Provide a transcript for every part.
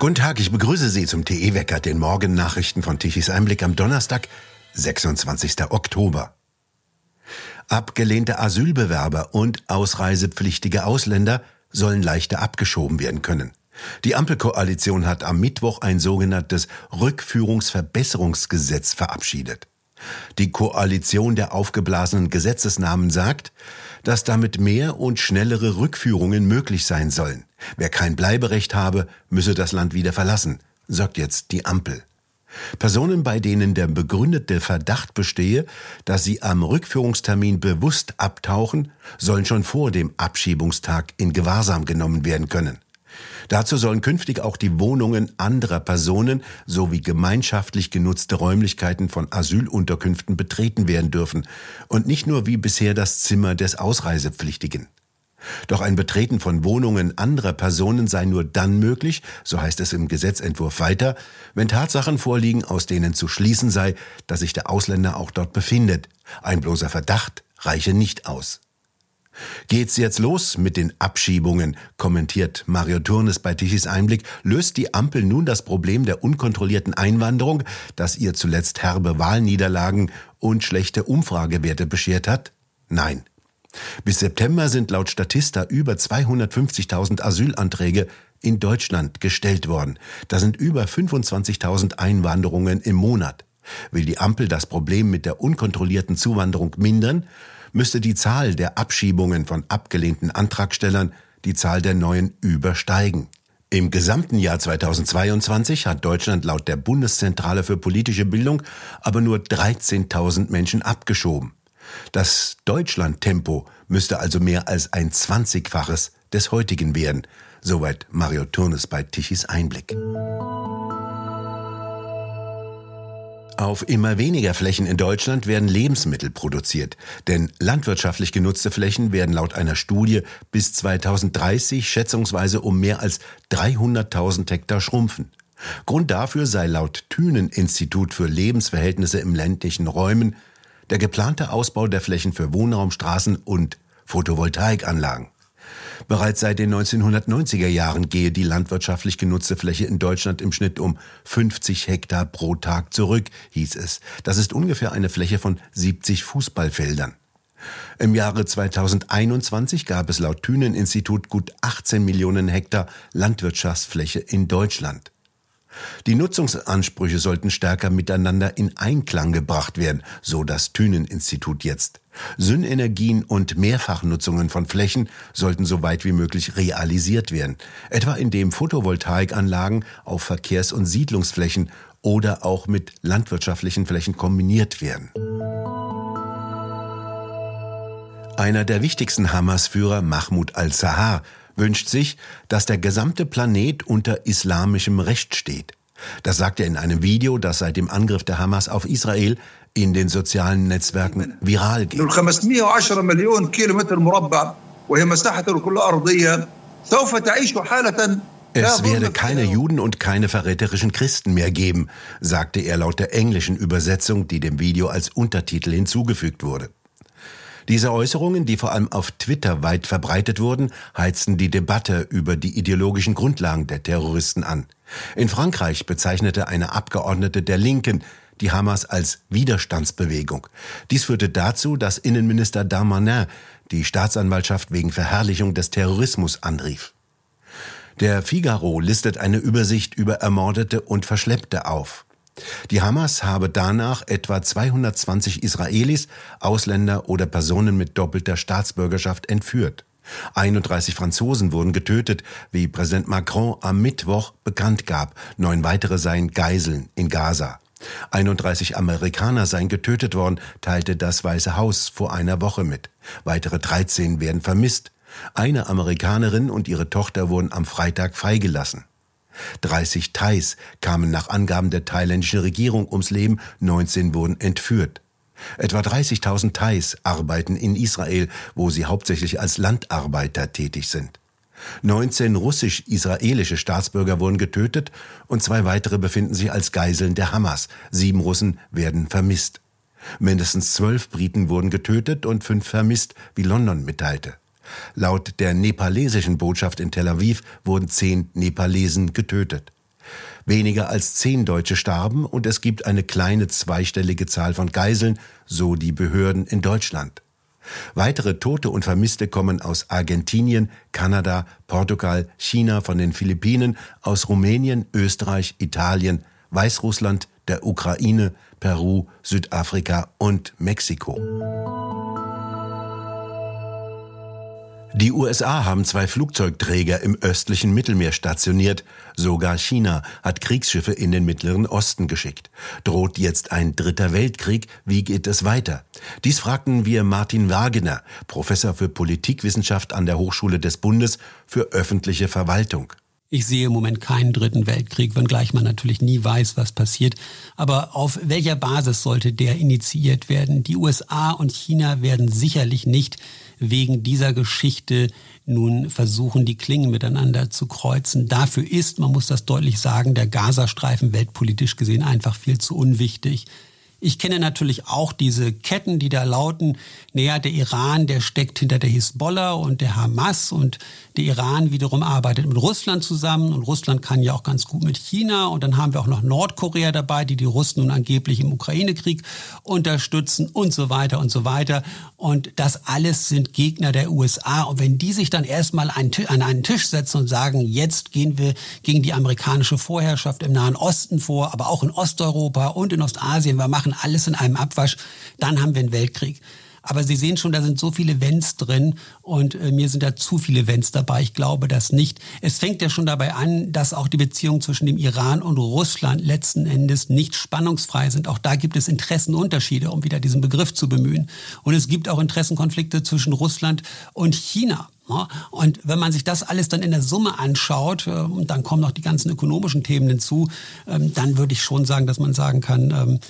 Guten Tag, ich begrüße Sie zum TE-Wecker, den Morgennachrichten von Tichys Einblick am Donnerstag, 26. Oktober. Abgelehnte Asylbewerber und ausreisepflichtige Ausländer sollen leichter abgeschoben werden können. Die Ampelkoalition hat am Mittwoch ein sogenanntes Rückführungsverbesserungsgesetz verabschiedet. Die Koalition der aufgeblasenen Gesetzesnamen sagt, dass damit mehr und schnellere Rückführungen möglich sein sollen. Wer kein Bleiberecht habe, müsse das Land wieder verlassen, sagt jetzt die Ampel. Personen, bei denen der begründete Verdacht bestehe, dass sie am Rückführungstermin bewusst abtauchen, sollen schon vor dem Abschiebungstag in Gewahrsam genommen werden können. Dazu sollen künftig auch die Wohnungen anderer Personen sowie gemeinschaftlich genutzte Räumlichkeiten von Asylunterkünften betreten werden dürfen und nicht nur wie bisher das Zimmer des Ausreisepflichtigen. Doch ein Betreten von Wohnungen anderer Personen sei nur dann möglich, so heißt es im Gesetzentwurf weiter, wenn Tatsachen vorliegen, aus denen zu schließen sei, dass sich der Ausländer auch dort befindet. Ein bloßer Verdacht reiche nicht aus. Geht's jetzt los mit den Abschiebungen, kommentiert Mario Turnes bei Tichys Einblick, löst die Ampel nun das Problem der unkontrollierten Einwanderung, das ihr zuletzt herbe Wahlniederlagen und schlechte Umfragewerte beschert hat? Nein. Bis September sind laut Statista über 250.000 Asylanträge in Deutschland gestellt worden. Das sind über 25.000 Einwanderungen im Monat. Will die Ampel das Problem mit der unkontrollierten Zuwanderung mindern, müsste die Zahl der Abschiebungen von abgelehnten Antragstellern die Zahl der neuen übersteigen. Im gesamten Jahr 2022 hat Deutschland laut der Bundeszentrale für politische Bildung aber nur 13.000 Menschen abgeschoben. Das Deutschland-Tempo müsste also mehr als ein Zwanzigfaches des heutigen werden. Soweit Mario Turnes bei Tichys Einblick. Auf immer weniger Flächen in Deutschland werden Lebensmittel produziert, denn landwirtschaftlich genutzte Flächen werden laut einer Studie bis 2030 schätzungsweise um mehr als 300.000 Hektar schrumpfen. Grund dafür sei laut Thünen-Institut für Lebensverhältnisse im ländlichen Räumen der geplante Ausbau der Flächen für Wohnraum, Straßen und Photovoltaikanlagen. Bereits seit den 1990er Jahren gehe die landwirtschaftlich genutzte Fläche in Deutschland im Schnitt um 50 Hektar pro Tag zurück, hieß es. Das ist ungefähr eine Fläche von 70 Fußballfeldern. Im Jahre 2021 gab es laut Thünen-Institut gut 18 Millionen Hektar Landwirtschaftsfläche in Deutschland. Die Nutzungsansprüche sollten stärker miteinander in Einklang gebracht werden, so das Thünen-Institut jetzt. Synergien und Mehrfachnutzungen von Flächen sollten so weit wie möglich realisiert werden, etwa indem Photovoltaikanlagen auf Verkehrs- und Siedlungsflächen oder auch mit landwirtschaftlichen Flächen kombiniert werden. Einer der wichtigsten Hamas-Führer, Mahmoud al-Sahar, wünscht sich, dass der gesamte Planet unter islamischem Recht steht. Das sagt er in einem Video, das seit dem Angriff der Hamas auf Israel in den sozialen Netzwerken viral geht. Es werde keine Juden und keine verräterischen Christen mehr geben, sagte er laut der englischen Übersetzung, die dem Video als Untertitel hinzugefügt wurde. Diese Äußerungen, die vor allem auf Twitter weit verbreitet wurden, heizten die Debatte über die ideologischen Grundlagen der Terroristen an. In Frankreich bezeichnete eine Abgeordnete der Linken die Hamas als Widerstandsbewegung. Dies führte dazu, dass Innenminister Darmanin die Staatsanwaltschaft wegen Verherrlichung des Terrorismus anrief. Der Figaro listet eine Übersicht über Ermordete und Verschleppte auf. Die Hamas habe danach etwa 220 Israelis, Ausländer oder Personen mit doppelter Staatsbürgerschaft entführt. 31 Franzosen wurden getötet, wie Präsident Macron am Mittwoch bekannt gab. Neun weitere seien Geiseln in Gaza. 31 Amerikaner seien getötet worden, teilte das Weiße Haus vor einer Woche mit. Weitere 13 werden vermisst. Eine Amerikanerin und ihre Tochter wurden am Freitag freigelassen. 30 Thais kamen nach Angaben der thailändischen Regierung ums Leben, 19 wurden entführt. Etwa 30.000 Thais arbeiten in Israel, wo sie hauptsächlich als Landarbeiter tätig sind. 19 russisch-israelische Staatsbürger wurden getötet und zwei weitere befinden sich als Geiseln der Hamas. Sieben Russen werden vermisst. Mindestens zwölf Briten wurden getötet und fünf vermisst, wie London mitteilte. Laut der nepalesischen Botschaft in Tel Aviv wurden zehn Nepalesen getötet. Weniger als zehn Deutsche starben und es gibt eine kleine zweistellige Zahl von Geiseln, so die Behörden in Deutschland. Weitere Tote und Vermisste kommen aus Argentinien, Kanada, Portugal, China, von den Philippinen, aus Rumänien, Österreich, Italien, Weißrussland, der Ukraine, Peru, Südafrika und Mexiko. Die USA haben zwei Flugzeugträger im östlichen Mittelmeer stationiert. Sogar China hat Kriegsschiffe in den Mittleren Osten geschickt. Droht jetzt ein dritter Weltkrieg? Wie geht es weiter? Dies fragten wir Martin Wagner, Professor für Politikwissenschaft an der Hochschule des Bundes für öffentliche Verwaltung. Ich sehe im Moment keinen dritten Weltkrieg, wenngleich man natürlich nie weiß, was passiert. Aber auf welcher Basis sollte der initiiert werden? Die USA und China werden sicherlich nicht wegen dieser Geschichte nun versuchen, die Klingen miteinander zu kreuzen. Dafür ist, man muss das deutlich sagen, der Gazastreifen weltpolitisch gesehen einfach viel zu unwichtig. Ich kenne natürlich auch diese Ketten, die da lauten, naja, der Iran, der steckt hinter der Hisbollah und der Hamas und der Iran wiederum arbeitet mit Russland zusammen und Russland kann ja auch ganz gut mit China und dann haben wir auch noch Nordkorea dabei, die die Russen nun angeblich im Ukraine-Krieg unterstützen und so weiter und so weiter. Und das alles sind Gegner der USA. Und wenn die sich dann erstmal an einen Tisch setzen und sagen, jetzt gehen wir gegen die amerikanische Vorherrschaft im Nahen Osten vor, aber auch in Osteuropa und in Ostasien, wir machen alles in einem Abwasch, dann haben wir einen Weltkrieg. Aber Sie sehen schon, da sind so viele Wenns drin und äh, mir sind da zu viele Wenns dabei. Ich glaube das nicht. Es fängt ja schon dabei an, dass auch die Beziehungen zwischen dem Iran und Russland letzten Endes nicht spannungsfrei sind. Auch da gibt es Interessenunterschiede, um wieder diesen Begriff zu bemühen. Und es gibt auch Interessenkonflikte zwischen Russland und China. Und wenn man sich das alles dann in der Summe anschaut, äh, und dann kommen noch die ganzen ökonomischen Themen hinzu, ähm, dann würde ich schon sagen, dass man sagen kann, ähm,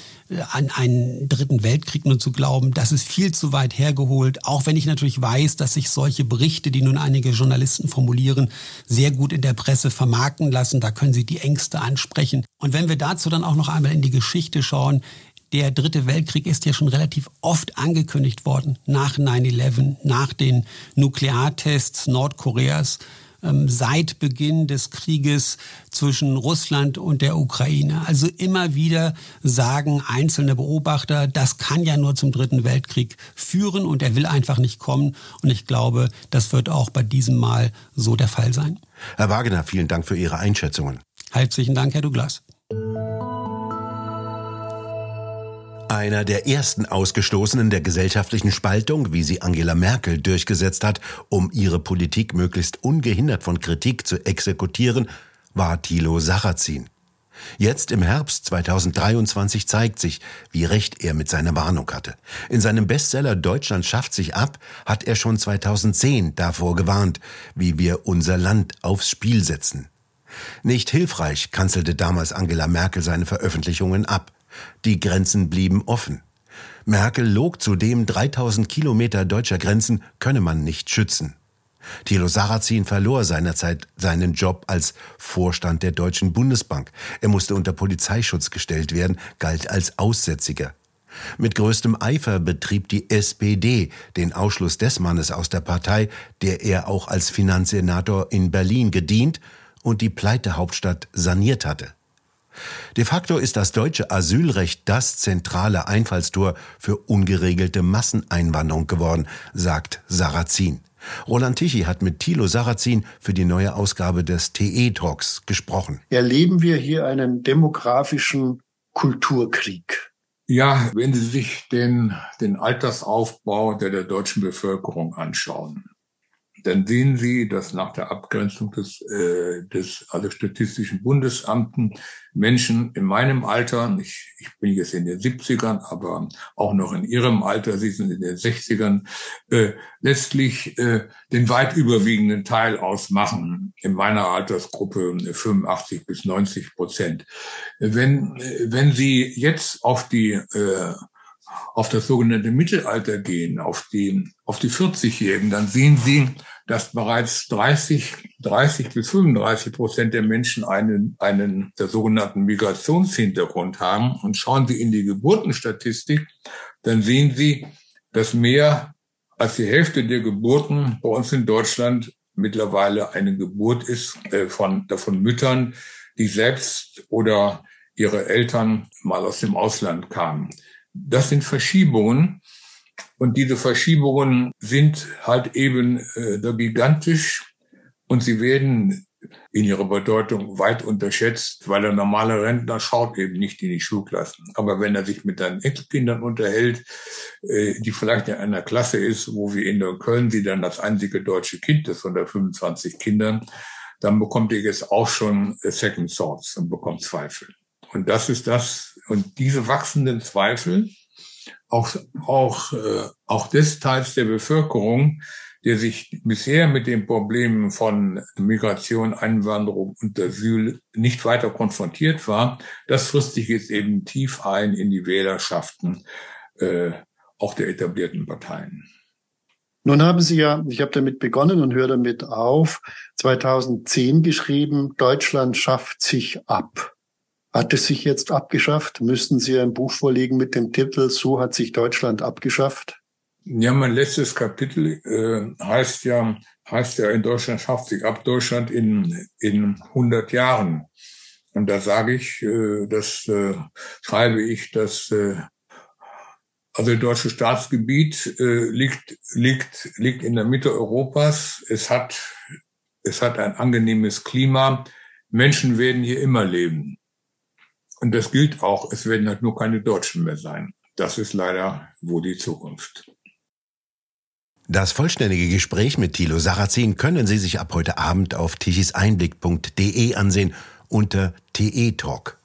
an einen dritten Weltkrieg nur zu glauben, das ist viel zu weit hergeholt. Auch wenn ich natürlich weiß, dass sich solche Berichte, die nun einige Journalisten formulieren, sehr gut in der Presse vermarkten lassen. Da können sie die Ängste ansprechen. Und wenn wir dazu dann auch noch einmal in die Geschichte schauen, der dritte Weltkrieg ist ja schon relativ oft angekündigt worden, nach 9-11, nach den Nukleartests Nordkoreas, ähm, seit Beginn des Krieges zwischen Russland und der Ukraine. Also immer wieder sagen einzelne Beobachter, das kann ja nur zum dritten Weltkrieg führen und er will einfach nicht kommen. Und ich glaube, das wird auch bei diesem Mal so der Fall sein. Herr Wagner, vielen Dank für Ihre Einschätzungen. Herzlichen Dank, Herr Douglas. Einer der ersten Ausgestoßenen der gesellschaftlichen Spaltung, wie sie Angela Merkel durchgesetzt hat, um ihre Politik möglichst ungehindert von Kritik zu exekutieren, war Thilo Sarrazin. Jetzt im Herbst 2023 zeigt sich, wie recht er mit seiner Warnung hatte. In seinem Bestseller Deutschland schafft sich ab hat er schon 2010 davor gewarnt, wie wir unser Land aufs Spiel setzen. Nicht hilfreich kanzelte damals Angela Merkel seine Veröffentlichungen ab. Die Grenzen blieben offen. Merkel log zudem 3000 Kilometer deutscher Grenzen könne man nicht schützen. Thilo Sarrazin verlor seinerzeit seinen Job als Vorstand der Deutschen Bundesbank. Er musste unter Polizeischutz gestellt werden, galt als Aussätziger. Mit größtem Eifer betrieb die SPD den Ausschluss des Mannes aus der Partei, der er auch als Finanzsenator in Berlin gedient und die Pleitehauptstadt saniert hatte. De facto ist das deutsche Asylrecht das zentrale Einfallstor für ungeregelte Masseneinwanderung geworden, sagt Sarrazin. Roland Tichy hat mit Thilo Sarrazin für die neue Ausgabe des TE Talks gesprochen. Erleben wir hier einen demografischen Kulturkrieg? Ja, wenn Sie sich den, den Altersaufbau der, der deutschen Bevölkerung anschauen, dann sehen Sie, dass nach der Abgrenzung des, äh, des also Statistischen Bundesamten Menschen in meinem Alter, ich, ich bin jetzt in den 70ern, aber auch noch in Ihrem Alter, Sie sind in den 60ern, äh, letztlich äh, den weit überwiegenden Teil ausmachen in meiner Altersgruppe 85 bis 90 Prozent. Wenn, wenn Sie jetzt auf die äh, auf das sogenannte Mittelalter gehen, auf die, auf die 40-Jährigen, dann sehen Sie, dass bereits 30, 30 bis 35 Prozent der Menschen einen, einen der sogenannten Migrationshintergrund haben. Und schauen Sie in die Geburtenstatistik, dann sehen Sie, dass mehr als die Hälfte der Geburten bei uns in Deutschland mittlerweile eine Geburt ist äh, von, von Müttern, die selbst oder ihre Eltern mal aus dem Ausland kamen. Das sind Verschiebungen. Und diese Verschiebungen sind halt eben äh, gigantisch und sie werden in ihrer Bedeutung weit unterschätzt, weil der normale Rentner schaut eben nicht in die Schulklassen. Aber wenn er sich mit seinen Enkelkindern unterhält, äh, die vielleicht in einer Klasse ist, wo wir in Köln sie dann das einzige deutsche Kind ist von der 25 Kindern, dann bekommt ihr jetzt auch schon Second Thoughts und bekommt Zweifel. Und das ist das, und diese wachsenden Zweifel, auch, auch, äh, auch des Teils der Bevölkerung, der sich bisher mit den Problemen von Migration, Einwanderung und Asyl nicht weiter konfrontiert war, das frisst sich jetzt eben tief ein in die Wählerschaften äh, auch der etablierten Parteien. Nun haben Sie ja, ich habe damit begonnen und höre damit auf, 2010 geschrieben, Deutschland schafft sich ab. Hat es sich jetzt abgeschafft? Müssten Sie ein Buch vorlegen mit dem Titel So hat sich Deutschland abgeschafft? Ja, mein letztes Kapitel äh, heißt ja, heißt ja in Deutschland schafft sich ab Deutschland in, in 100 Jahren. Und da sage ich, äh, das äh, schreibe ich, dass äh, also das deutsche Staatsgebiet äh, liegt, liegt, liegt in der Mitte Europas. Es hat, es hat ein angenehmes Klima. Menschen werden hier immer leben. Und das gilt auch. Es werden halt nur keine Deutschen mehr sein. Das ist leider wohl die Zukunft. Das vollständige Gespräch mit Thilo Sarrazin können Sie sich ab heute Abend auf tichiseinblick.de ansehen unter TE Talk.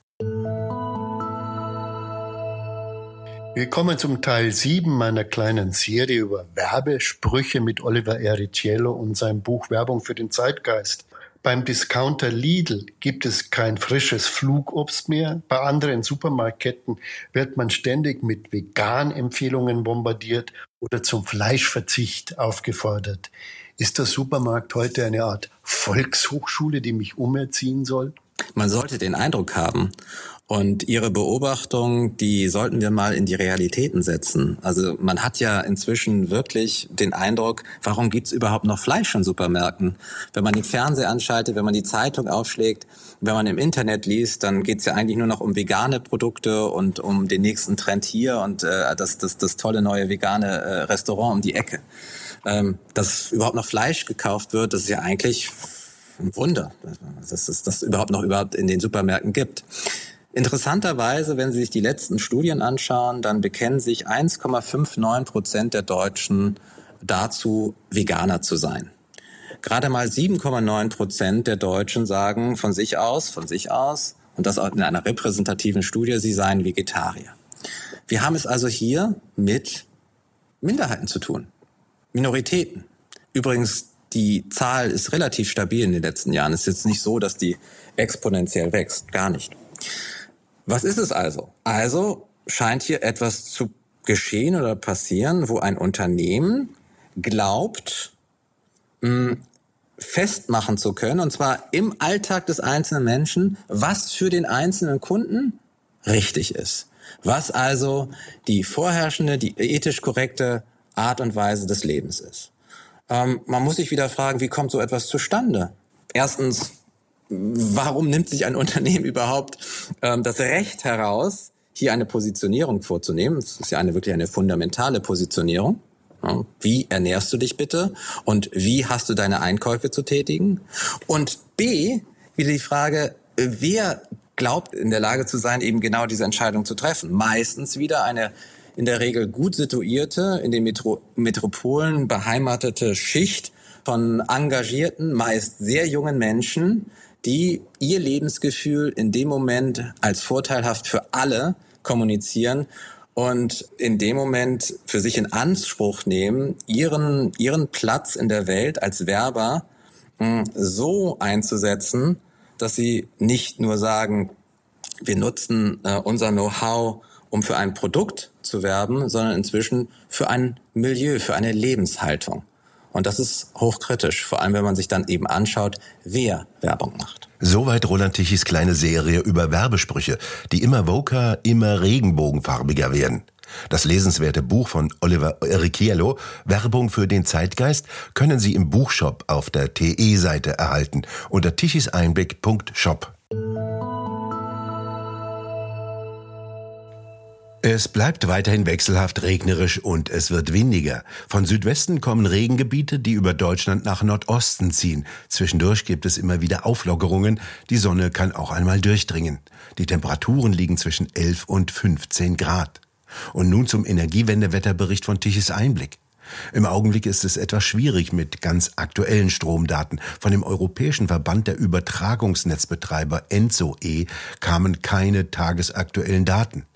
Wir kommen zum Teil 7 meiner kleinen Serie über Werbesprüche mit Oliver Ericiello und seinem Buch Werbung für den Zeitgeist. Beim Discounter Lidl gibt es kein frisches Flugobst mehr. Bei anderen Supermarktketten wird man ständig mit Vegan-Empfehlungen bombardiert oder zum Fleischverzicht aufgefordert. Ist der Supermarkt heute eine Art Volkshochschule, die mich umerziehen soll? Man sollte den Eindruck haben. Und Ihre Beobachtung, die sollten wir mal in die Realitäten setzen. Also man hat ja inzwischen wirklich den Eindruck, warum gibt's überhaupt noch Fleisch in Supermärkten? Wenn man den Fernseher anschaltet, wenn man die Zeitung aufschlägt, wenn man im Internet liest, dann geht's ja eigentlich nur noch um vegane Produkte und um den nächsten Trend hier und äh, das, das, das tolle neue vegane äh, Restaurant um die Ecke. Ähm, dass überhaupt noch Fleisch gekauft wird, das ist ja eigentlich ein Wunder, dass es das überhaupt noch überhaupt in den Supermärkten gibt. Interessanterweise, wenn Sie sich die letzten Studien anschauen, dann bekennen sich 1,59 Prozent der Deutschen dazu, Veganer zu sein. Gerade mal 7,9 Prozent der Deutschen sagen von sich aus, von sich aus, und das in einer repräsentativen Studie, sie seien Vegetarier. Wir haben es also hier mit Minderheiten zu tun. Minoritäten. Übrigens, die Zahl ist relativ stabil in den letzten Jahren. Es ist jetzt nicht so, dass die exponentiell wächst. Gar nicht. Was ist es also? Also scheint hier etwas zu geschehen oder passieren, wo ein Unternehmen glaubt, hm, festmachen zu können, und zwar im Alltag des einzelnen Menschen, was für den einzelnen Kunden richtig ist. Was also die vorherrschende, die ethisch korrekte Art und Weise des Lebens ist. Ähm, man muss sich wieder fragen, wie kommt so etwas zustande? Erstens, warum nimmt sich ein Unternehmen überhaupt ähm, das Recht heraus, hier eine Positionierung vorzunehmen? Das ist ja eine wirklich eine fundamentale Positionierung. Wie ernährst du dich bitte? Und wie hast du deine Einkäufe zu tätigen? Und B, wieder die Frage, wer glaubt in der Lage zu sein, eben genau diese Entscheidung zu treffen? Meistens wieder eine in der Regel gut situierte, in den Metro Metropolen beheimatete Schicht von engagierten, meist sehr jungen Menschen, die ihr Lebensgefühl in dem Moment als vorteilhaft für alle kommunizieren und in dem Moment für sich in Anspruch nehmen, ihren, ihren Platz in der Welt als Werber hm, so einzusetzen, dass sie nicht nur sagen, wir nutzen äh, unser Know-how, um für ein Produkt zu werben, sondern inzwischen für ein Milieu, für eine Lebenshaltung. Und das ist hochkritisch, vor allem wenn man sich dann eben anschaut, wer Werbung macht. Soweit Roland Tichys kleine Serie über Werbesprüche, die immer woker, immer regenbogenfarbiger werden. Das lesenswerte Buch von Oliver Erichiello, Werbung für den Zeitgeist, können Sie im Buchshop auf der TE-Seite erhalten unter tichiseinblick.shop. Es bleibt weiterhin wechselhaft regnerisch und es wird windiger. Von Südwesten kommen Regengebiete, die über Deutschland nach Nordosten ziehen. Zwischendurch gibt es immer wieder Auflockerungen. Die Sonne kann auch einmal durchdringen. Die Temperaturen liegen zwischen 11 und 15 Grad. Und nun zum Energiewendewetterbericht von Tichys Einblick. Im Augenblick ist es etwas schwierig mit ganz aktuellen Stromdaten. Von dem Europäischen Verband der Übertragungsnetzbetreiber ENZO-E kamen keine tagesaktuellen Daten.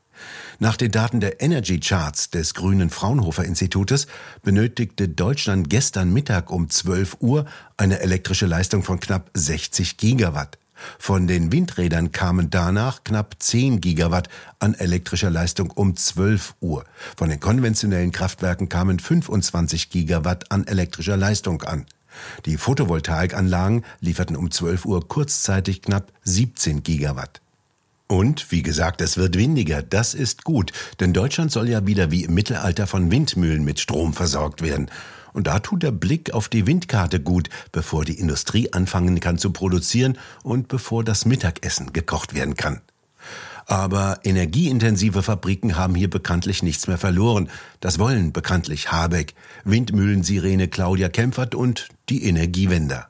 Nach den Daten der Energy Charts des Grünen Fraunhofer Institutes benötigte Deutschland gestern Mittag um 12 Uhr eine elektrische Leistung von knapp 60 Gigawatt. Von den Windrädern kamen danach knapp 10 Gigawatt an elektrischer Leistung um 12 Uhr. Von den konventionellen Kraftwerken kamen 25 Gigawatt an elektrischer Leistung an. Die Photovoltaikanlagen lieferten um 12 Uhr kurzzeitig knapp 17 Gigawatt. Und wie gesagt, es wird windiger. Das ist gut, denn Deutschland soll ja wieder wie im Mittelalter von Windmühlen mit Strom versorgt werden. Und da tut der Blick auf die Windkarte gut, bevor die Industrie anfangen kann zu produzieren und bevor das Mittagessen gekocht werden kann. Aber energieintensive Fabriken haben hier bekanntlich nichts mehr verloren. Das wollen bekanntlich Habeck, Windmühlensirene Claudia Kempfert und die Energiewender.